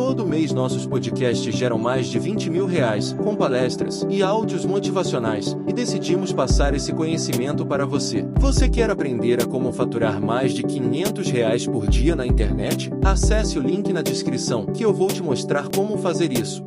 Todo mês nossos podcasts geram mais de 20 mil reais, com palestras e áudios motivacionais, e decidimos passar esse conhecimento para você. Você quer aprender a como faturar mais de 500 reais por dia na internet? Acesse o link na descrição que eu vou te mostrar como fazer isso.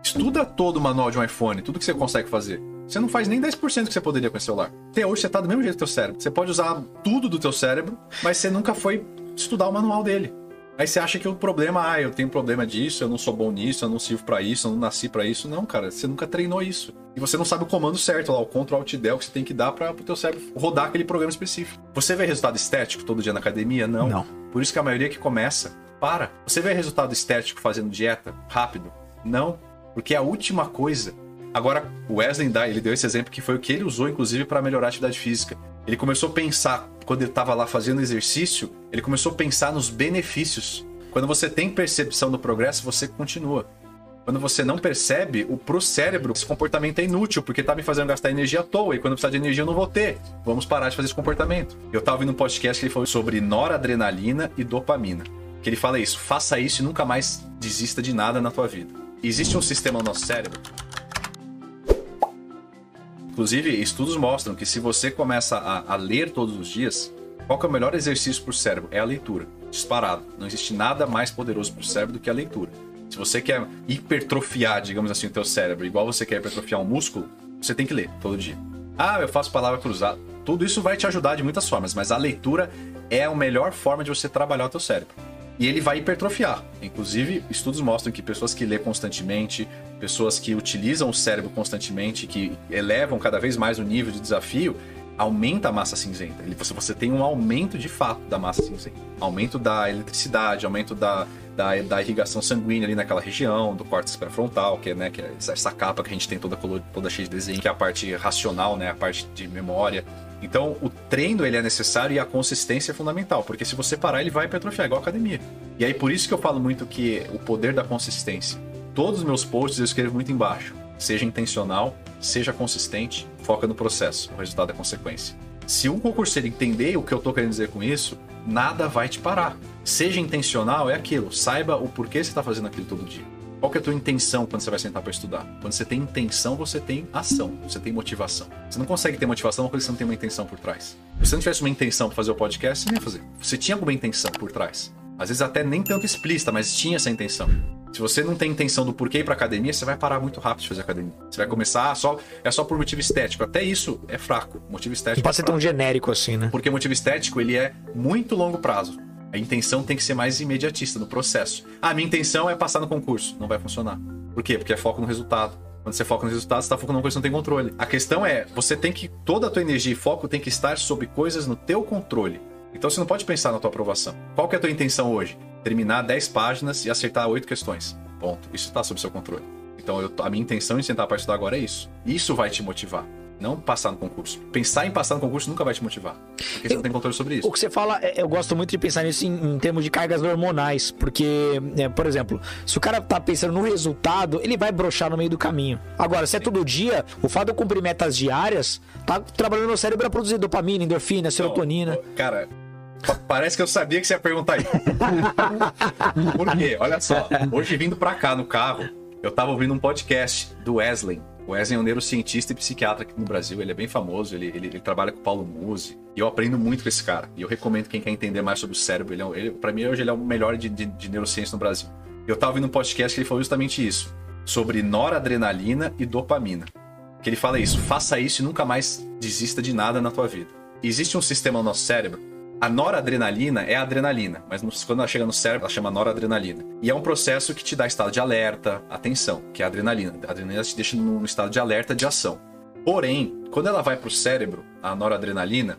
Estuda todo o manual de um iPhone, tudo que você consegue fazer. Você não faz nem 10% que você poderia com esse celular. Até hoje você tá do mesmo jeito que teu cérebro. Você pode usar tudo do teu cérebro, mas você nunca foi estudar o manual dele. Aí você acha que o problema, ah, eu tenho problema disso, eu não sou bom nisso, eu não sirvo para isso, eu não nasci para isso. Não, cara, você nunca treinou isso. E você não sabe o comando certo lá, o Ctrl Alt Del que você tem que dar para o teu cérebro rodar aquele programa específico. Você vê resultado estético todo dia na academia? Não. Não. Por isso que a maioria que começa, para. Você vê resultado estético fazendo dieta rápido? Não. Porque é a última coisa. Agora, o Wesley Dye, ele deu esse exemplo que foi o que ele usou, inclusive, para melhorar a atividade física. Ele começou a pensar, quando ele estava lá fazendo exercício, ele começou a pensar nos benefícios. Quando você tem percepção do progresso, você continua. Quando você não percebe, o pro cérebro, esse comportamento é inútil, porque tá me fazendo gastar energia à toa, e quando precisar de energia eu não vou ter. Vamos parar de fazer esse comportamento. Eu tava ouvindo um podcast que ele falou sobre noradrenalina e dopamina. Que ele fala isso, faça isso e nunca mais desista de nada na tua vida. Existe um sistema no nosso cérebro Inclusive, estudos mostram que se você começa a, a ler todos os dias, qual é o melhor exercício para o cérebro? É a leitura. Disparado. Não existe nada mais poderoso para o cérebro do que a leitura. Se você quer hipertrofiar, digamos assim, o teu cérebro, igual você quer hipertrofiar um músculo, você tem que ler todo dia. Ah, eu faço palavra cruzada. Tudo isso vai te ajudar de muitas formas, mas a leitura é a melhor forma de você trabalhar o teu cérebro e ele vai hipertrofiar. Inclusive, estudos mostram que pessoas que lê constantemente, pessoas que utilizam o cérebro constantemente, que elevam cada vez mais o nível de desafio, aumenta a massa cinzenta. Você, você tem um aumento de fato da massa cinzenta. Aumento da eletricidade, aumento da, da, da irrigação sanguínea ali naquela região, do córtex pré-frontal, que é, né, que é essa capa que a gente tem toda, toda cheia de desenho, que é a parte racional, né, a parte de memória. Então, o treino ele é necessário e a consistência é fundamental, porque se você parar, ele vai hipertrofiar, igual a academia. E aí, por isso que eu falo muito que o poder da consistência. Todos os meus posts eu escrevo muito embaixo. Seja intencional, seja consistente, foca no processo, o resultado é consequência. Se um concurseiro entender o que eu estou querendo dizer com isso, nada vai te parar. Seja intencional, é aquilo. Saiba o porquê você está fazendo aquilo todo dia. Qual que é a tua intenção quando você vai sentar para estudar? Quando você tem intenção, você tem ação, você tem motivação. Você não consegue ter motivação quando você não tem uma intenção por trás. Se você não tivesse uma intenção para fazer o podcast, você não ia fazer. Você tinha alguma intenção por trás. Às vezes até nem tanto explícita, mas tinha essa intenção. Se você não tem intenção do porquê ir pra academia, você vai parar muito rápido de fazer academia. Você vai começar só. É só por motivo estético. Até isso é fraco. Motivo estético. Não pode é ser tão genérico assim, né? Porque motivo estético, ele é muito longo prazo. A intenção tem que ser mais imediatista no processo. Ah, minha intenção é passar no concurso. Não vai funcionar. Por quê? Porque é foco no resultado. Quando você foca no resultado, você está focando numa coisa que não tem controle. A questão é, você tem que. Toda a tua energia e foco tem que estar sobre coisas no teu controle. Então você não pode pensar na tua aprovação. Qual que é a tua intenção hoje? Terminar 10 páginas e acertar 8 questões. Ponto. Isso está sob seu controle. Então eu, a minha intenção em sentar para estudar agora é isso. Isso vai te motivar. Não passar no concurso. Pensar em passar no concurso nunca vai te motivar. Porque você não tem controle sobre isso. O que você fala, é, eu gosto muito de pensar nisso em, em termos de cargas hormonais. Porque, é, por exemplo, se o cara tá pensando no resultado, ele vai brochar no meio do caminho. Agora, se é todo dia, o fato de eu cumprir metas diárias, tá trabalhando no cérebro a produzir dopamina, endorfina, serotonina. Não, cara, Parece que eu sabia que você ia perguntar isso. Por quê? Olha só. Hoje vindo pra cá no carro, eu tava ouvindo um podcast do Wesley. O Wesley é um neurocientista e psiquiatra aqui no Brasil, ele é bem famoso, ele, ele, ele trabalha com o Paulo Musi. E eu aprendo muito com esse cara. E eu recomendo quem quer entender mais sobre o cérebro. Ele, é, ele para mim, hoje ele é o melhor de, de, de neurociência no Brasil. Eu tava ouvindo um podcast que ele falou justamente isso. Sobre noradrenalina e dopamina. Que ele fala isso, faça isso e nunca mais desista de nada na tua vida. Existe um sistema no nosso cérebro a noradrenalina é a adrenalina, mas quando ela chega no cérebro, ela chama noradrenalina. E é um processo que te dá estado de alerta, atenção, que é a adrenalina. A adrenalina te deixa no estado de alerta de ação. Porém, quando ela vai para o cérebro, a noradrenalina,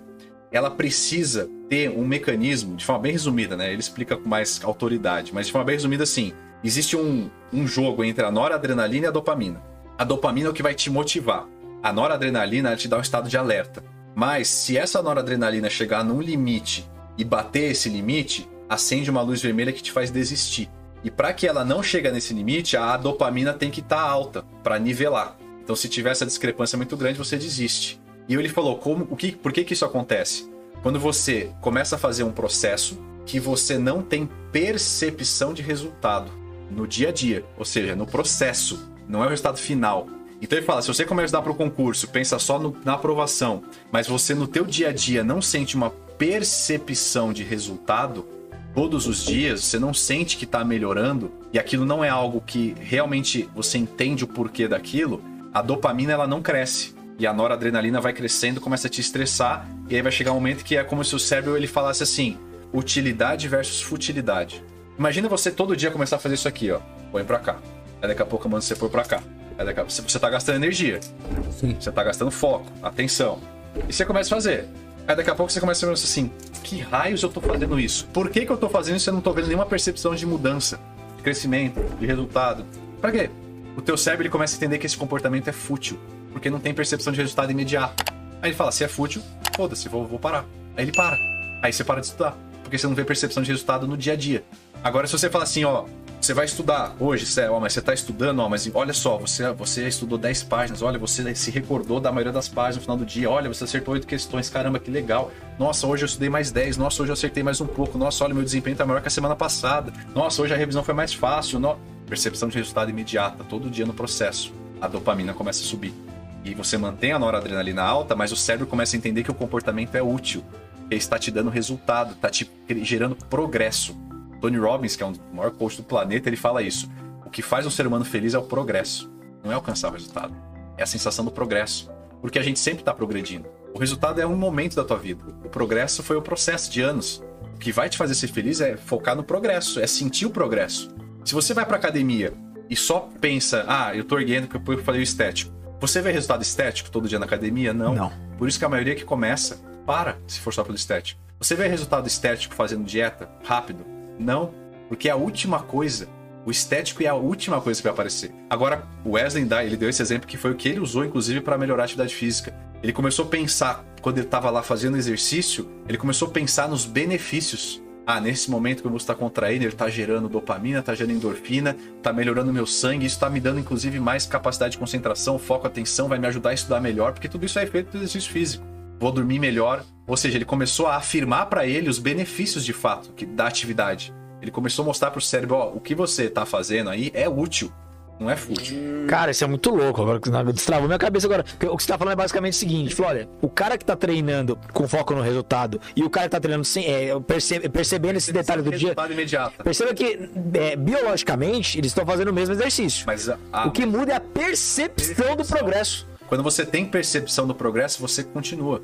ela precisa ter um mecanismo, de forma bem resumida, né? Ele explica com mais autoridade, mas de forma bem resumida, assim: existe um, um jogo entre a noradrenalina e a dopamina. A dopamina é o que vai te motivar. A noradrenalina te dá um estado de alerta. Mas se essa noradrenalina chegar num limite e bater esse limite, acende uma luz vermelha que te faz desistir. E para que ela não chegue nesse limite, a dopamina tem que estar tá alta para nivelar. Então, se tiver essa discrepância muito grande, você desiste. E ele falou como, o que, por que, que isso acontece? Quando você começa a fazer um processo que você não tem percepção de resultado. no dia a dia, ou seja, no processo, não é o resultado final. Então ele fala, se você começa a estudar para o concurso, pensa só no, na aprovação, mas você no teu dia a dia não sente uma percepção de resultado, todos os dias, você não sente que está melhorando, e aquilo não é algo que realmente você entende o porquê daquilo, a dopamina ela não cresce. E a noradrenalina vai crescendo, começa a te estressar, e aí vai chegar um momento que é como se o cérebro ele falasse assim: utilidade versus futilidade. Imagina você todo dia começar a fazer isso aqui, ó. Põe pra cá. Aí daqui a pouco manda você pôr pra cá. Aí daqui a pouco você tá gastando energia. Sim. Você tá gastando foco, atenção. E você começa a fazer. Aí daqui a pouco você começa a pensar assim: que raios eu tô fazendo isso? Por que, que eu tô fazendo isso e eu não tô vendo nenhuma percepção de mudança, de crescimento, de resultado? Pra quê? O teu cérebro ele começa a entender que esse comportamento é fútil, porque não tem percepção de resultado imediato. Aí ele fala: se é fútil, foda-se, vou, vou parar. Aí ele para. Aí você para de estudar, porque você não vê percepção de resultado no dia a dia. Agora, se você fala assim, ó, você vai estudar hoje, Cé, ó, mas você tá estudando, ó, mas olha só, você, você estudou 10 páginas, olha, você se recordou da maioria das páginas no final do dia, olha, você acertou 8 questões, caramba, que legal. Nossa, hoje eu estudei mais 10, nossa, hoje eu acertei mais um pouco, nossa, olha, meu desempenho tá maior que a semana passada, nossa, hoje a revisão foi mais fácil, no... percepção de resultado imediata, todo dia no processo. A dopamina começa a subir. E você mantém a noradrenalina alta, mas o cérebro começa a entender que o comportamento é útil, que está te dando resultado, está te gerando progresso. Tony Robbins, que é um dos maiores coach do planeta, ele fala isso. O que faz um ser humano feliz é o progresso, não é alcançar o resultado. É a sensação do progresso. Porque a gente sempre está progredindo. O resultado é um momento da tua vida. O progresso foi o processo de anos. O que vai te fazer ser feliz é focar no progresso, é sentir o progresso. Se você vai pra academia e só pensa, ah, eu tô erguendo porque eu falei o estético. Você vê resultado estético todo dia na academia? Não. Não. Por isso que a maioria que começa, para se for só pelo estético. Você vê resultado estético fazendo dieta rápido? Não, porque é a última coisa. O estético é a última coisa que vai aparecer. Agora, o Wesley Dye, ele deu esse exemplo que foi o que ele usou, inclusive, para melhorar a atividade física. Ele começou a pensar, quando ele estava lá fazendo exercício, ele começou a pensar nos benefícios. Ah, nesse momento que eu vou estar contraindo, ele está gerando dopamina, está gerando endorfina, está melhorando meu sangue, isso está me dando, inclusive, mais capacidade de concentração, foco, atenção, vai me ajudar a estudar melhor, porque tudo isso é efeito do exercício físico. Vou dormir melhor, ou seja, ele começou a afirmar para ele os benefícios de fato que, da atividade. Ele começou a mostrar pro cérebro, ó, o que você tá fazendo aí é útil, não é fútil. Cara, isso é muito louco. Agora destravou minha cabeça agora. O que você tá falando é basicamente o seguinte: olha, o cara que tá treinando com foco no resultado e o cara que tá treinando sem, é, percebe, percebendo esse detalhe do dia. Imediato. Perceba que é, biologicamente eles estão fazendo o mesmo exercício. Mas a, a... o que muda é a percepção, percepção do progresso. Quando você tem percepção do progresso, você continua.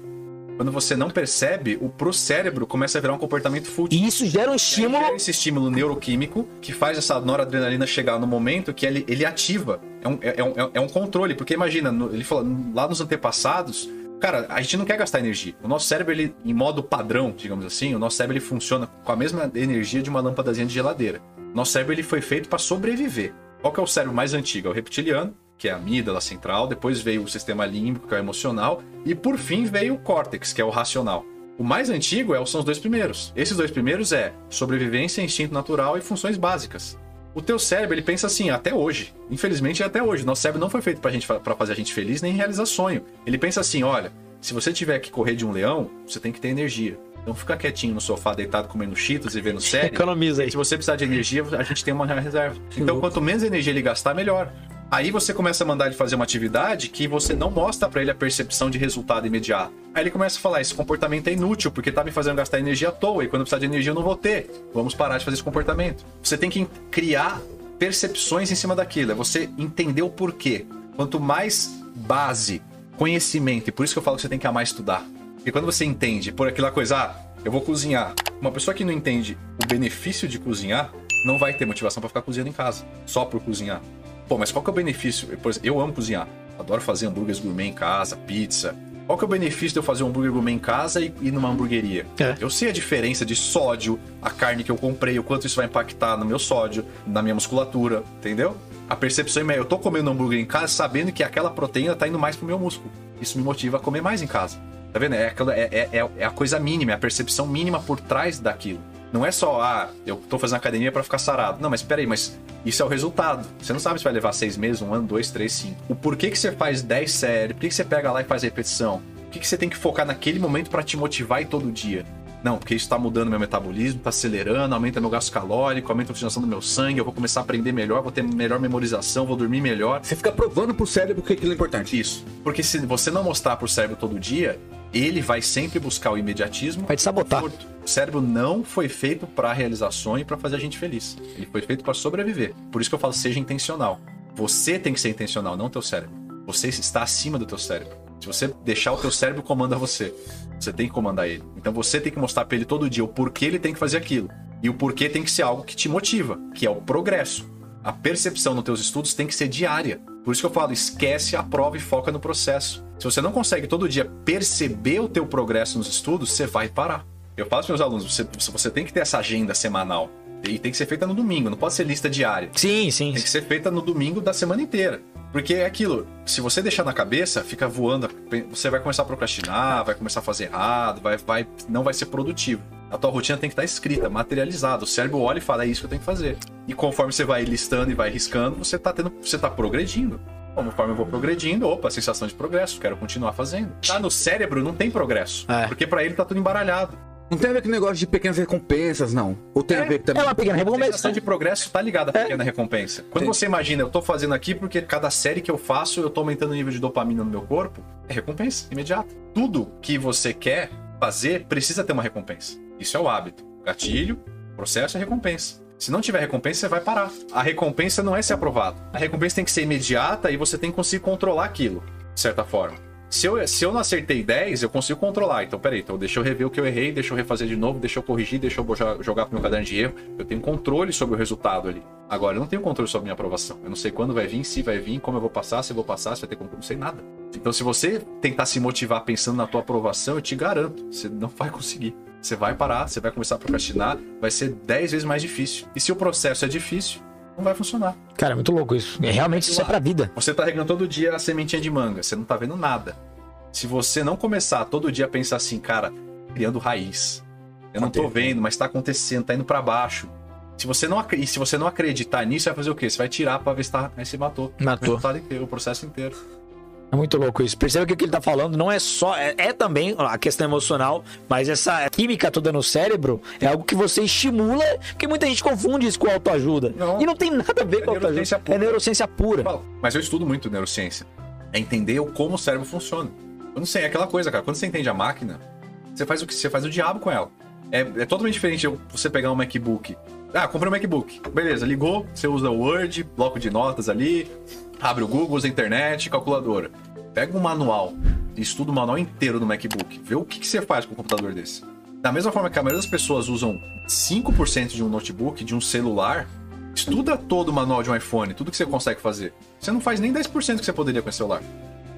Quando você não percebe, o pro cérebro começa a virar um comportamento fútil. E isso gera um estímulo. Gera esse estímulo neuroquímico que faz essa noradrenalina chegar no momento que ele, ele ativa. É um, é, um, é um controle. Porque imagina, no, ele falou, lá nos antepassados, cara, a gente não quer gastar energia. O nosso cérebro, ele, em modo padrão, digamos assim, o nosso cérebro ele funciona com a mesma energia de uma lâmpadazinha de geladeira. Nosso cérebro ele foi feito para sobreviver. Qual que é o cérebro mais antigo? É o reptiliano que é a amígdala central, depois veio o sistema límbico, que é o emocional, e por fim veio o córtex, que é o racional. O mais antigo é, são os dois primeiros. Esses dois primeiros é sobrevivência, instinto natural e funções básicas. O teu cérebro, ele pensa assim, até hoje. Infelizmente, é até hoje. Nosso cérebro não foi feito pra, gente, pra fazer a gente feliz nem realizar sonho. Ele pensa assim, olha, se você tiver que correr de um leão, você tem que ter energia. Então fica quietinho no sofá, deitado, comendo cheetos e vendo série. Economiza aí. Se você precisar de energia, a gente tem uma reserva. Então, quanto menos energia ele gastar, melhor. Aí você começa a mandar ele fazer uma atividade que você não mostra para ele a percepção de resultado imediato. Aí ele começa a falar: esse comportamento é inútil porque tá me fazendo gastar energia à toa e quando precisar de energia eu não vou ter. Vamos parar de fazer esse comportamento. Você tem que criar percepções em cima daquilo, é você entender o porquê. Quanto mais base, conhecimento, e por isso que eu falo que você tem que amar estudar. Porque quando você entende por aquela coisa, ah, eu vou cozinhar. Uma pessoa que não entende o benefício de cozinhar não vai ter motivação para ficar cozinhando em casa, só por cozinhar. Pô, mas qual que é o benefício? Por exemplo, eu amo cozinhar. Adoro fazer hambúrgueres gourmet em casa, pizza. Qual que é o benefício de eu fazer um hambúrguer gourmet em casa e ir numa hamburgueria? É. Eu sei a diferença de sódio, a carne que eu comprei, o quanto isso vai impactar no meu sódio, na minha musculatura, entendeu? A percepção é, eu tô comendo hambúrguer em casa sabendo que aquela proteína tá indo mais pro meu músculo. Isso me motiva a comer mais em casa. Tá vendo? É, aquela, é, é, é a coisa mínima, é a percepção mínima por trás daquilo. Não é só, ah, eu tô fazendo academia para ficar sarado. Não, mas peraí, mas isso é o resultado. Você não sabe se vai levar seis meses, um ano, dois, três, cinco. O porquê que você faz 10 séries, por que, que você pega lá e faz repetição? O que, que você tem que focar naquele momento para te motivar e todo dia? Não, porque isso tá mudando meu metabolismo, tá acelerando, aumenta meu gasto calórico, aumenta a oxigenação do meu sangue, eu vou começar a aprender melhor, vou ter melhor memorização, vou dormir melhor. Você fica provando pro cérebro que aquilo é importante. Isso. Porque se você não mostrar pro cérebro todo dia, ele vai sempre buscar o imediatismo. Vai te sabotar. conforto. O cérebro não foi feito para realizar sonho e para fazer a gente feliz. Ele foi feito para sobreviver. Por isso que eu falo, seja intencional. Você tem que ser intencional, não teu cérebro. Você está acima do teu cérebro. Se você deixar o teu cérebro comanda você, você tem que comandar ele. Então você tem que mostrar para ele todo dia o porquê ele tem que fazer aquilo. E o porquê tem que ser algo que te motiva, que é o progresso. A percepção nos teus estudos tem que ser diária. Por isso que eu falo, esquece a prova e foca no processo. Se você não consegue todo dia perceber o teu progresso nos estudos, você vai parar. Eu falo para meus alunos, você, você tem que ter essa agenda semanal. E tem que ser feita no domingo, não pode ser lista diária. Sim, sim. Tem que ser feita no domingo da semana inteira. Porque é aquilo, se você deixar na cabeça, fica voando, você vai começar a procrastinar, vai começar a fazer errado, vai, vai, não vai ser produtivo. A tua rotina tem que estar escrita, materializada. O cérebro olha e fala, é isso que eu tenho que fazer. E conforme você vai listando e vai riscando, você tá tendo, você tá progredindo. Conforme eu vou progredindo, opa, sensação de progresso, quero continuar fazendo. Tá no cérebro, não tem progresso. É. Porque pra ele tá tudo embaralhado. Não tem a ver com o negócio de pequenas recompensas, não. Ou tem a ver também. É uma pequena A recompensa. sensação de progresso tá ligada à pequena recompensa. Quando Sim. você imagina, eu tô fazendo aqui porque cada série que eu faço, eu tô aumentando o nível de dopamina no meu corpo, é recompensa imediata. Tudo que você quer fazer precisa ter uma recompensa. Isso é o hábito. Gatilho, processo é recompensa. Se não tiver recompensa, você vai parar. A recompensa não é ser aprovado. A recompensa tem que ser imediata e você tem que conseguir controlar aquilo, de certa forma. Se eu, se eu não acertei 10, eu consigo controlar. Então, peraí, então deixa eu rever o que eu errei, deixa eu refazer de novo, deixa eu corrigir, deixa eu jo- jogar pro meu caderno de erro. Eu tenho controle sobre o resultado ali. Agora, eu não tenho controle sobre a minha aprovação. Eu não sei quando vai vir, se vai vir, como eu vou passar, se eu vou passar, se vai ter como. Não sei nada. Então, se você tentar se motivar pensando na tua aprovação, eu te garanto, você não vai conseguir. Você vai parar, você vai começar a procrastinar, vai ser 10 vezes mais difícil. E se o processo é difícil, não vai funcionar. Cara, é muito louco isso. É, realmente isso é pra vida. Você tá regando todo dia a sementinha de manga, você não tá vendo nada. Se você não começar todo dia a pensar assim, cara, criando raiz. Eu não tô vendo, mas tá acontecendo, tá indo pra baixo. Se você não, e se você não acreditar nisso, vai fazer o quê? Você vai tirar pra ver se tá. Aí você matou. Matou. O resultado inteiro, o processo inteiro. É muito louco isso. Perceba que o que ele tá falando não é só. É, é também a questão emocional, mas essa química toda no cérebro é algo que você estimula, porque muita gente confunde isso com autoajuda. Não. E não tem nada a ver É com autoajuda. pura. É neurociência pura. Mas eu estudo muito neurociência. É entender o- como o cérebro funciona. Eu não sei, é aquela coisa, cara. Quando você entende a máquina, você faz o que? Você faz o diabo com ela. É, é totalmente diferente você pegar um MacBook. Ah, comprei um MacBook. Beleza, ligou, você usa o Word, bloco de notas ali, abre o Google, usa a internet, calculadora. Pega um manual estuda o manual inteiro do MacBook. Vê o que, que você faz com um computador desse. Da mesma forma que a maioria das pessoas usam 5% de um notebook, de um celular, estuda todo o manual de um iPhone, tudo que você consegue fazer. Você não faz nem 10% que você poderia com esse celular.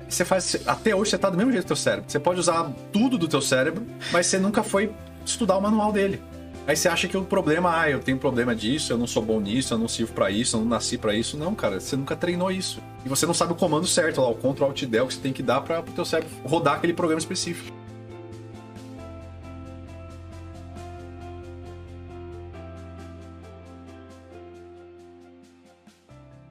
Você faz. Até hoje você tá do mesmo jeito do teu cérebro. Você pode usar tudo do teu cérebro, mas você nunca foi estudar o manual dele. Aí você acha que o problema, ah, eu tenho problema disso, eu não sou bom nisso, eu não sirvo pra isso, eu não nasci pra isso. Não, cara, você nunca treinou isso. E você não sabe o comando certo lá, o Ctrl Alt Del que você tem que dar para o teu cérebro rodar aquele programa específico.